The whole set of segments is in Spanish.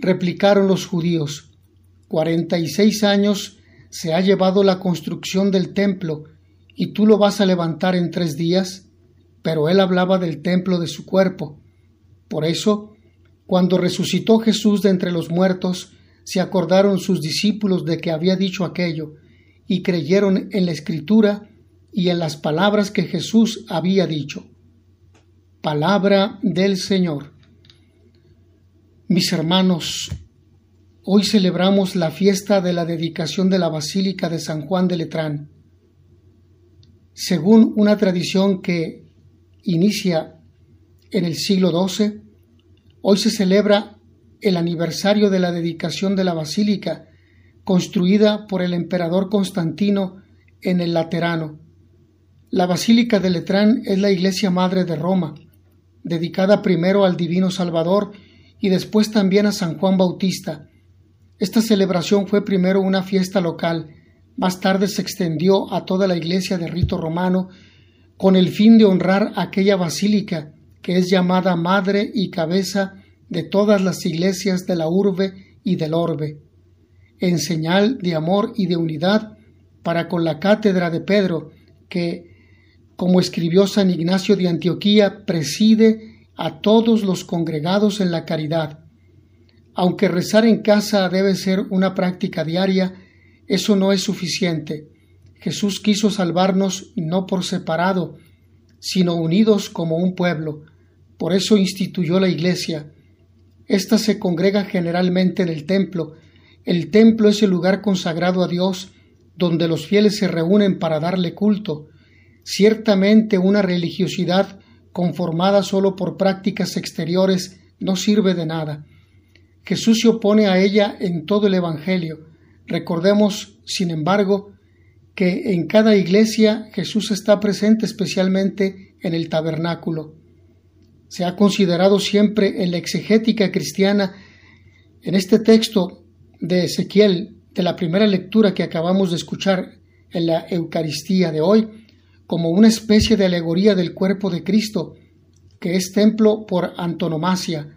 replicaron los judíos. Cuarenta y seis años se ha llevado la construcción del templo, y tú lo vas a levantar en tres días. Pero él hablaba del templo de su cuerpo. Por eso, cuando resucitó Jesús de entre los muertos, se acordaron sus discípulos de que había dicho aquello, y creyeron en la escritura y en las palabras que Jesús había dicho. Palabra del Señor. Mis hermanos, hoy celebramos la fiesta de la dedicación de la Basílica de San Juan de Letrán. Según una tradición que inicia en el siglo XII, hoy se celebra el aniversario de la dedicación de la basílica construida por el emperador Constantino en el Laterano. La Basílica de Letrán es la iglesia madre de Roma, dedicada primero al Divino Salvador y después también a San Juan Bautista. Esta celebración fue primero una fiesta local, más tarde se extendió a toda la iglesia de rito romano con el fin de honrar aquella basílica que es llamada madre y cabeza de todas las iglesias de la urbe y del orbe, en señal de amor y de unidad para con la cátedra de Pedro, que, como escribió San Ignacio de Antioquía, preside a todos los congregados en la caridad. Aunque rezar en casa debe ser una práctica diaria, eso no es suficiente. Jesús quiso salvarnos no por separado, sino unidos como un pueblo. Por eso instituyó la Iglesia. Esta se congrega generalmente en el templo. El templo es el lugar consagrado a Dios, donde los fieles se reúnen para darle culto. Ciertamente una religiosidad conformada solo por prácticas exteriores, no sirve de nada. Jesús se opone a ella en todo el Evangelio. Recordemos, sin embargo, que en cada iglesia Jesús está presente especialmente en el tabernáculo. Se ha considerado siempre en la exegética cristiana, en este texto de Ezequiel, de la primera lectura que acabamos de escuchar en la Eucaristía de hoy, como una especie de alegoría del cuerpo de Cristo, que es templo por antonomasia.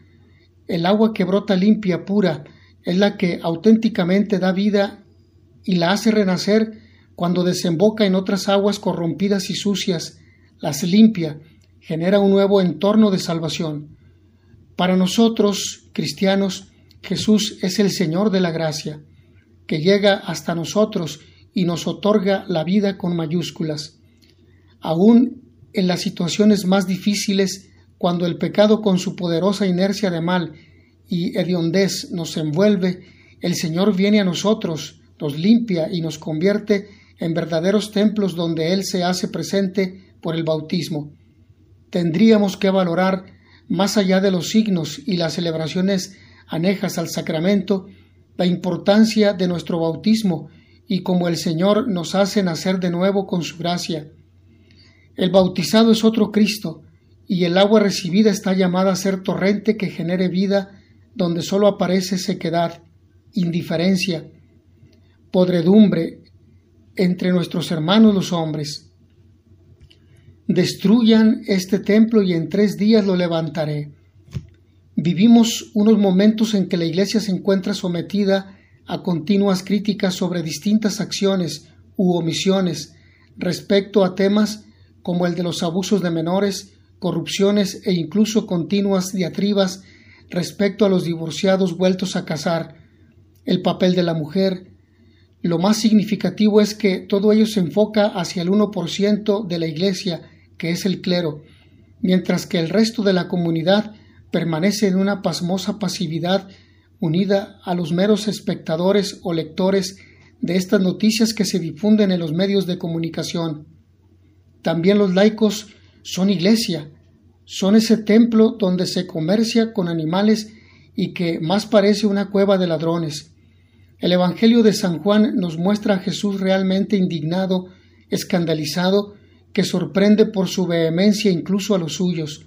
El agua que brota limpia, pura, es la que auténticamente da vida y la hace renacer cuando desemboca en otras aguas corrompidas y sucias, las limpia, genera un nuevo entorno de salvación. Para nosotros, cristianos, Jesús es el Señor de la gracia, que llega hasta nosotros y nos otorga la vida con mayúsculas. Aún en las situaciones más difíciles, cuando el pecado con su poderosa inercia de mal y hediondez nos envuelve, el Señor viene a nosotros, nos limpia y nos convierte en verdaderos templos donde Él se hace presente por el bautismo. Tendríamos que valorar, más allá de los signos y las celebraciones anejas al sacramento, la importancia de nuestro bautismo y cómo el Señor nos hace nacer de nuevo con su gracia. El bautizado es otro Cristo, y el agua recibida está llamada a ser torrente que genere vida donde sólo aparece sequedad, indiferencia, podredumbre entre nuestros hermanos los hombres. Destruyan este templo y en tres días lo levantaré. Vivimos unos momentos en que la Iglesia se encuentra sometida a continuas críticas sobre distintas acciones u omisiones respecto a temas como el de los abusos de menores, corrupciones e incluso continuas diatribas respecto a los divorciados vueltos a casar, el papel de la mujer. Lo más significativo es que todo ello se enfoca hacia el 1% de la Iglesia, que es el clero, mientras que el resto de la comunidad permanece en una pasmosa pasividad unida a los meros espectadores o lectores de estas noticias que se difunden en los medios de comunicación. También los laicos son iglesia, son ese templo donde se comercia con animales y que más parece una cueva de ladrones. El Evangelio de San Juan nos muestra a Jesús realmente indignado, escandalizado, que sorprende por su vehemencia incluso a los suyos.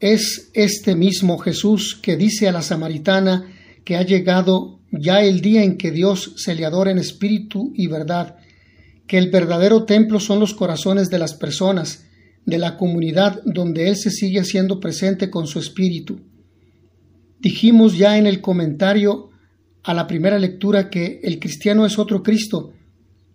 Es este mismo Jesús que dice a la samaritana que ha llegado ya el día en que Dios se le adora en espíritu y verdad, que el verdadero templo son los corazones de las personas, de la comunidad donde Él se sigue haciendo presente con su espíritu. Dijimos ya en el comentario a la primera lectura que el cristiano es otro Cristo,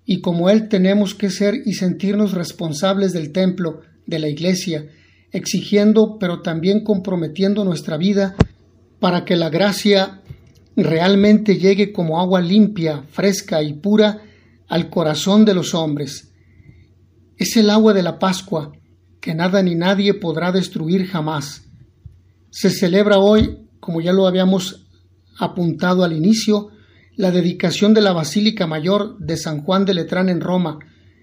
y como Él tenemos que ser y sentirnos responsables del templo, de la iglesia, exigiendo pero también comprometiendo nuestra vida para que la gracia realmente llegue como agua limpia, fresca y pura al corazón de los hombres. Es el agua de la Pascua, que nada ni nadie podrá destruir jamás. Se celebra hoy, como ya lo habíamos apuntado al inicio, la dedicación de la Basílica Mayor de San Juan de Letrán en Roma,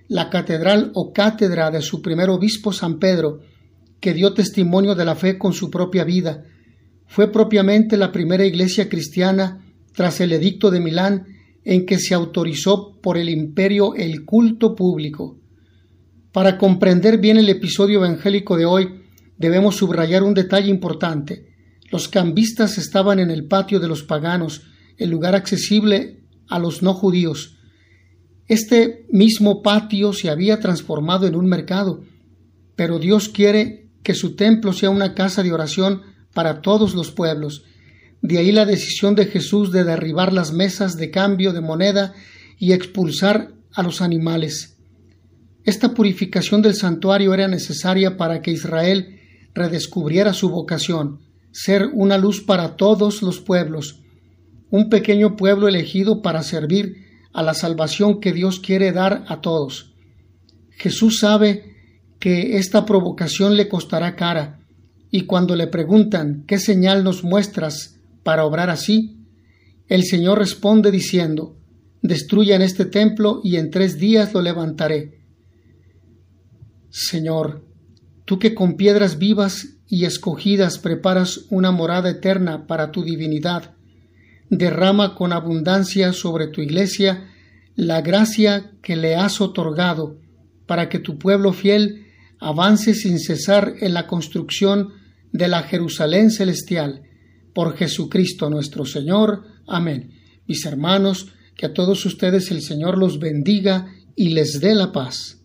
la catedral o cátedra de su primer obispo San Pedro, que dio testimonio de la fe con su propia vida. Fue propiamente la primera iglesia cristiana tras el edicto de Milán en que se autorizó por el imperio el culto público. Para comprender bien el episodio evangélico de hoy, debemos subrayar un detalle importante. Los cambistas estaban en el patio de los paganos, el lugar accesible a los no judíos. Este mismo patio se había transformado en un mercado, pero Dios quiere que su templo sea una casa de oración para todos los pueblos. De ahí la decisión de Jesús de derribar las mesas de cambio de moneda y expulsar a los animales. Esta purificación del santuario era necesaria para que Israel redescubriera su vocación, ser una luz para todos los pueblos, un pequeño pueblo elegido para servir a la salvación que Dios quiere dar a todos. Jesús sabe que esta provocación le costará cara, y cuando le preguntan ¿qué señal nos muestras para obrar así? El Señor responde diciendo Destruyan este templo y en tres días lo levantaré. Señor, tú que con piedras vivas y escogidas preparas una morada eterna para tu divinidad, derrama con abundancia sobre tu iglesia la gracia que le has otorgado para que tu pueblo fiel avance sin cesar en la construcción de la Jerusalén celestial. Por Jesucristo nuestro Señor. Amén. Mis hermanos, que a todos ustedes el Señor los bendiga y les dé la paz.